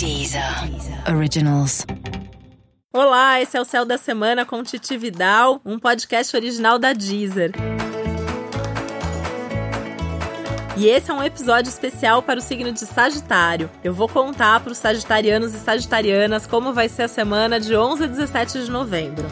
Deezer Originals. Olá, esse é o Céu da Semana com Titi Vidal, um podcast original da Deezer. E esse é um episódio especial para o signo de Sagitário. Eu vou contar para os sagitarianos e sagitarianas como vai ser a semana de 11 a 17 de novembro.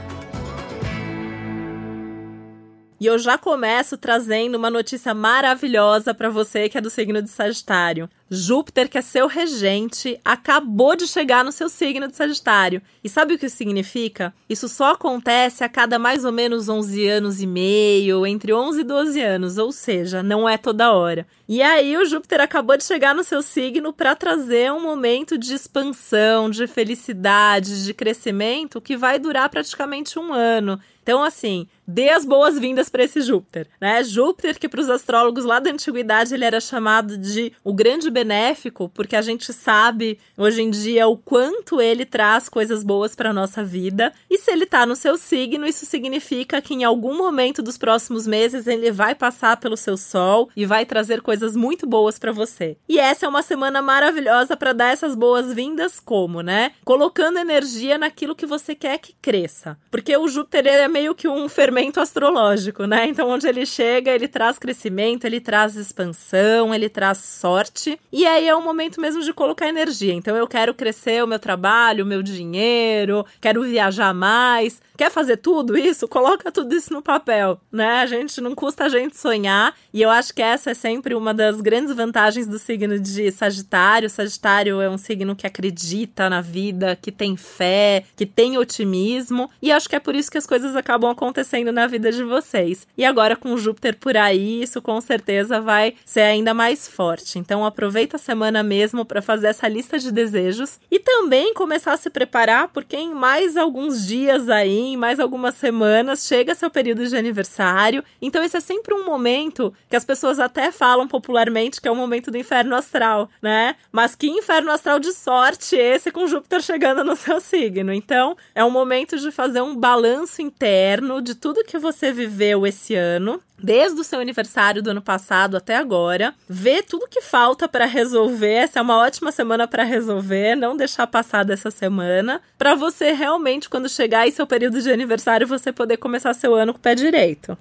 E eu já começo trazendo uma notícia maravilhosa para você que é do signo de Sagitário. Júpiter, que é seu regente, acabou de chegar no seu signo de Sagitário. E sabe o que isso significa? Isso só acontece a cada mais ou menos 11 anos e meio, entre 11 e 12 anos, ou seja, não é toda hora. E aí o Júpiter acabou de chegar no seu signo para trazer um momento de expansão, de felicidade, de crescimento que vai durar praticamente um ano. Então, assim, dê as boas-vindas para esse Júpiter, né? Júpiter, que para os astrólogos lá da antiguidade ele era chamado de o grande benéfico, porque a gente sabe hoje em dia o quanto ele traz coisas boas para nossa vida. E se ele tá no seu signo, isso significa que em algum momento dos próximos meses ele vai passar pelo seu sol e vai trazer coisas muito boas para você. E essa é uma semana maravilhosa para dar essas boas-vindas como, né? Colocando energia naquilo que você quer que cresça. Porque o Júpiter é meio que um fermento astrológico, né? Então, onde ele chega, ele traz crescimento, ele traz expansão, ele traz sorte. E aí é o momento mesmo de colocar energia. Então, eu quero crescer o meu trabalho, o meu dinheiro, quero viajar mais. Quer fazer tudo isso? Coloca tudo isso no papel, né? A gente não custa a gente sonhar. E eu acho que essa é sempre uma das grandes vantagens do signo de Sagitário. Sagitário é um signo que acredita na vida, que tem fé, que tem otimismo. E acho que é por isso que as coisas acabam acontecendo na vida de vocês. E agora com Júpiter por aí, isso com certeza vai ser ainda mais forte. Então aproveita a semana mesmo para fazer essa lista de desejos e também começar a se preparar porque em mais alguns dias aí em mais algumas semanas chega seu período de aniversário. Então esse é sempre um momento que as pessoas até falam popularmente que é o momento do inferno astral, né? Mas que inferno astral de sorte esse com Júpiter chegando no seu signo. Então é um momento de fazer um balanço interno de tudo que você viveu esse ano desde o seu aniversário do ano passado até agora, ver tudo que falta para resolver. Essa é uma ótima semana para resolver, não deixar passar dessa semana, para você realmente quando chegar em seu período de aniversário você poder começar seu ano com o pé direito.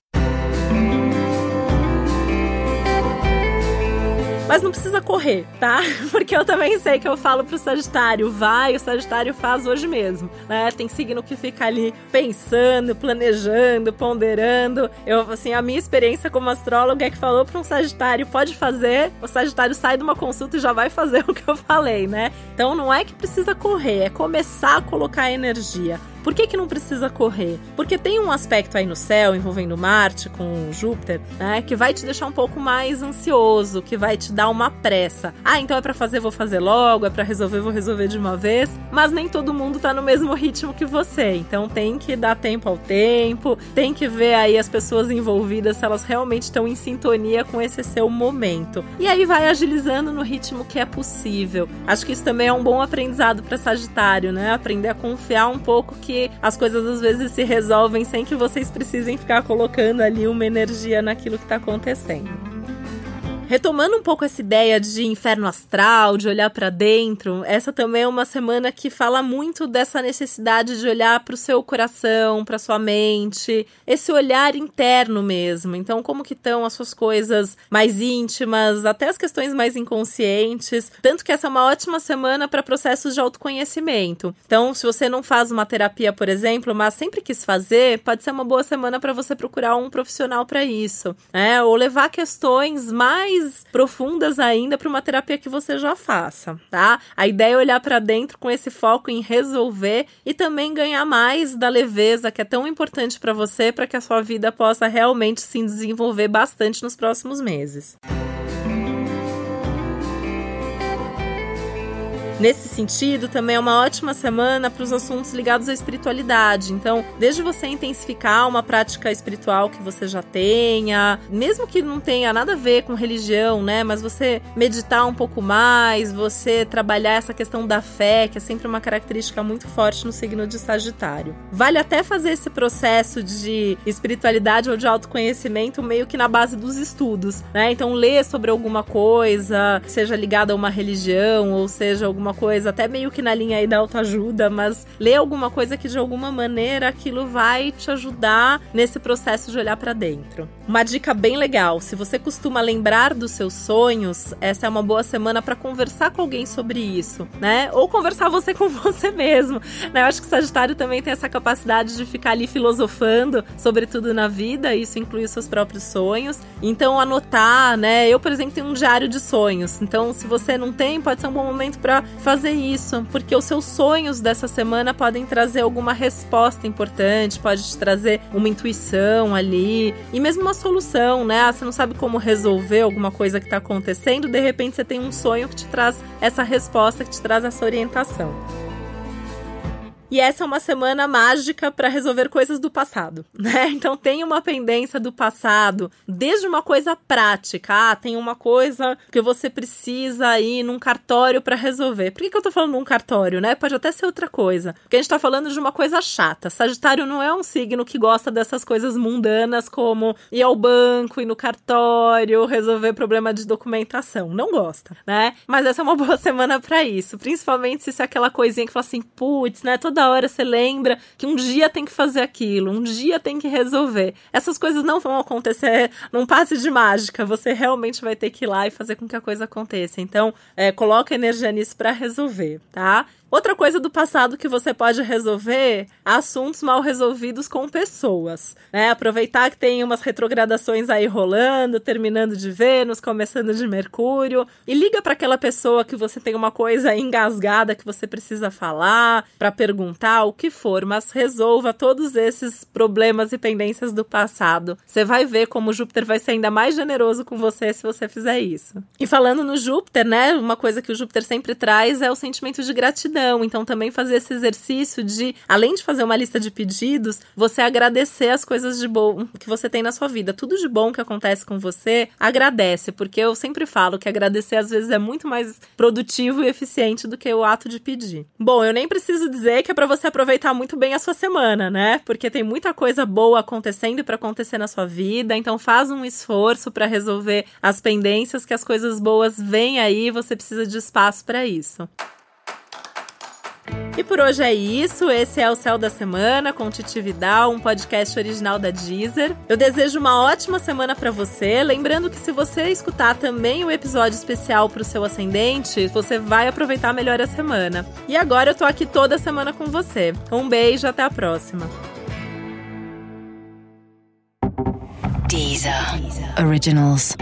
Mas não precisa correr, tá? Porque eu também sei que eu falo pro Sagitário, vai, o Sagitário faz hoje mesmo, né? Tem signo que fica ali pensando, planejando, ponderando. Eu, assim, a minha experiência como astróloga é que falou para um Sagitário, pode fazer, o Sagitário sai de uma consulta e já vai fazer o que eu falei, né? Então não é que precisa correr, é começar a colocar energia. Por que, que não precisa correr? Porque tem um aspecto aí no céu envolvendo Marte com Júpiter, né, que vai te deixar um pouco mais ansioso, que vai te dar uma pressa. Ah, então é para fazer, vou fazer logo, é para resolver, vou resolver de uma vez. Mas nem todo mundo tá no mesmo ritmo que você. Então tem que dar tempo ao tempo, tem que ver aí as pessoas envolvidas se elas realmente estão em sintonia com esse seu momento. E aí vai agilizando no ritmo que é possível. Acho que isso também é um bom aprendizado para Sagitário, né? Aprender a confiar um pouco que as coisas às vezes se resolvem sem que vocês precisem ficar colocando ali uma energia naquilo que está acontecendo. Retomando um pouco essa ideia de inferno astral, de olhar para dentro, essa também é uma semana que fala muito dessa necessidade de olhar para o seu coração, para sua mente, esse olhar interno mesmo. Então, como que estão as suas coisas mais íntimas, até as questões mais inconscientes. Tanto que essa é uma ótima semana para processos de autoconhecimento. Então, se você não faz uma terapia, por exemplo, mas sempre quis fazer, pode ser uma boa semana para você procurar um profissional para isso, né? Ou levar questões mais mais profundas ainda para uma terapia que você já faça, tá? A ideia é olhar para dentro com esse foco em resolver e também ganhar mais da leveza que é tão importante para você para que a sua vida possa realmente se desenvolver bastante nos próximos meses. Nesse sentido, também é uma ótima semana para os assuntos ligados à espiritualidade. Então, desde você intensificar uma prática espiritual que você já tenha, mesmo que não tenha nada a ver com religião, né? Mas você meditar um pouco mais, você trabalhar essa questão da fé, que é sempre uma característica muito forte no signo de Sagitário. Vale até fazer esse processo de espiritualidade ou de autoconhecimento meio que na base dos estudos, né? Então, ler sobre alguma coisa, seja ligada a uma religião ou seja alguma alguma coisa, até meio que na linha aí da autoajuda, mas lê alguma coisa que de alguma maneira aquilo vai te ajudar nesse processo de olhar para dentro. Uma dica bem legal, se você costuma lembrar dos seus sonhos, essa é uma boa semana para conversar com alguém sobre isso, né? Ou conversar você com você mesmo, né? Eu acho que Sagitário também tem essa capacidade de ficar ali filosofando sobre tudo na vida, isso inclui os seus próprios sonhos. Então anotar, né? Eu, por exemplo, tenho um diário de sonhos. Então, se você não tem, pode ser um bom momento para fazer isso, porque os seus sonhos dessa semana podem trazer alguma resposta importante, pode te trazer uma intuição ali e mesmo uma solução, né? Ah, você não sabe como resolver alguma coisa que está acontecendo, de repente você tem um sonho que te traz essa resposta, que te traz essa orientação. E essa é uma semana mágica para resolver coisas do passado, né? Então tem uma pendência do passado, desde uma coisa prática, ah, tem uma coisa que você precisa ir num cartório para resolver. Por que, que eu tô falando num cartório, né? Pode até ser outra coisa. Porque a gente tá falando de uma coisa chata. Sagitário não é um signo que gosta dessas coisas mundanas como ir ao banco, ir no cartório, resolver problema de documentação. Não gosta, né? Mas essa é uma boa semana para isso, principalmente se isso é aquela coisinha que fala assim, putz, né? Todo toda hora você lembra que um dia tem que fazer aquilo, um dia tem que resolver. Essas coisas não vão acontecer num passe de mágica. Você realmente vai ter que ir lá e fazer com que a coisa aconteça. Então, é, coloca energia nisso para resolver, tá? Outra coisa do passado que você pode resolver, assuntos mal resolvidos com pessoas, né? Aproveitar que tem umas retrogradações aí rolando, terminando de Vênus, começando de Mercúrio, e liga para aquela pessoa que você tem uma coisa engasgada que você precisa falar, para perguntar o que for, mas resolva todos esses problemas e pendências do passado. Você vai ver como Júpiter vai ser ainda mais generoso com você se você fizer isso. E falando no Júpiter, né? Uma coisa que o Júpiter sempre traz é o sentimento de gratidão. Então, também fazer esse exercício de, além de fazer uma lista de pedidos, você agradecer as coisas de bom que você tem na sua vida. Tudo de bom que acontece com você, agradece, porque eu sempre falo que agradecer às vezes é muito mais produtivo e eficiente do que o ato de pedir. Bom, eu nem preciso dizer que é para você aproveitar muito bem a sua semana, né? Porque tem muita coisa boa acontecendo para acontecer na sua vida, então faz um esforço para resolver as pendências que as coisas boas vêm aí, você precisa de espaço para isso. E por hoje é isso. Esse é o Céu da Semana com Titi Vidal, um podcast original da Deezer. Eu desejo uma ótima semana para você. Lembrando que se você escutar também o episódio especial para o seu ascendente, você vai aproveitar melhor a semana. E agora eu tô aqui toda semana com você. Um beijo, até a próxima. Deezer. Deezer. Originals.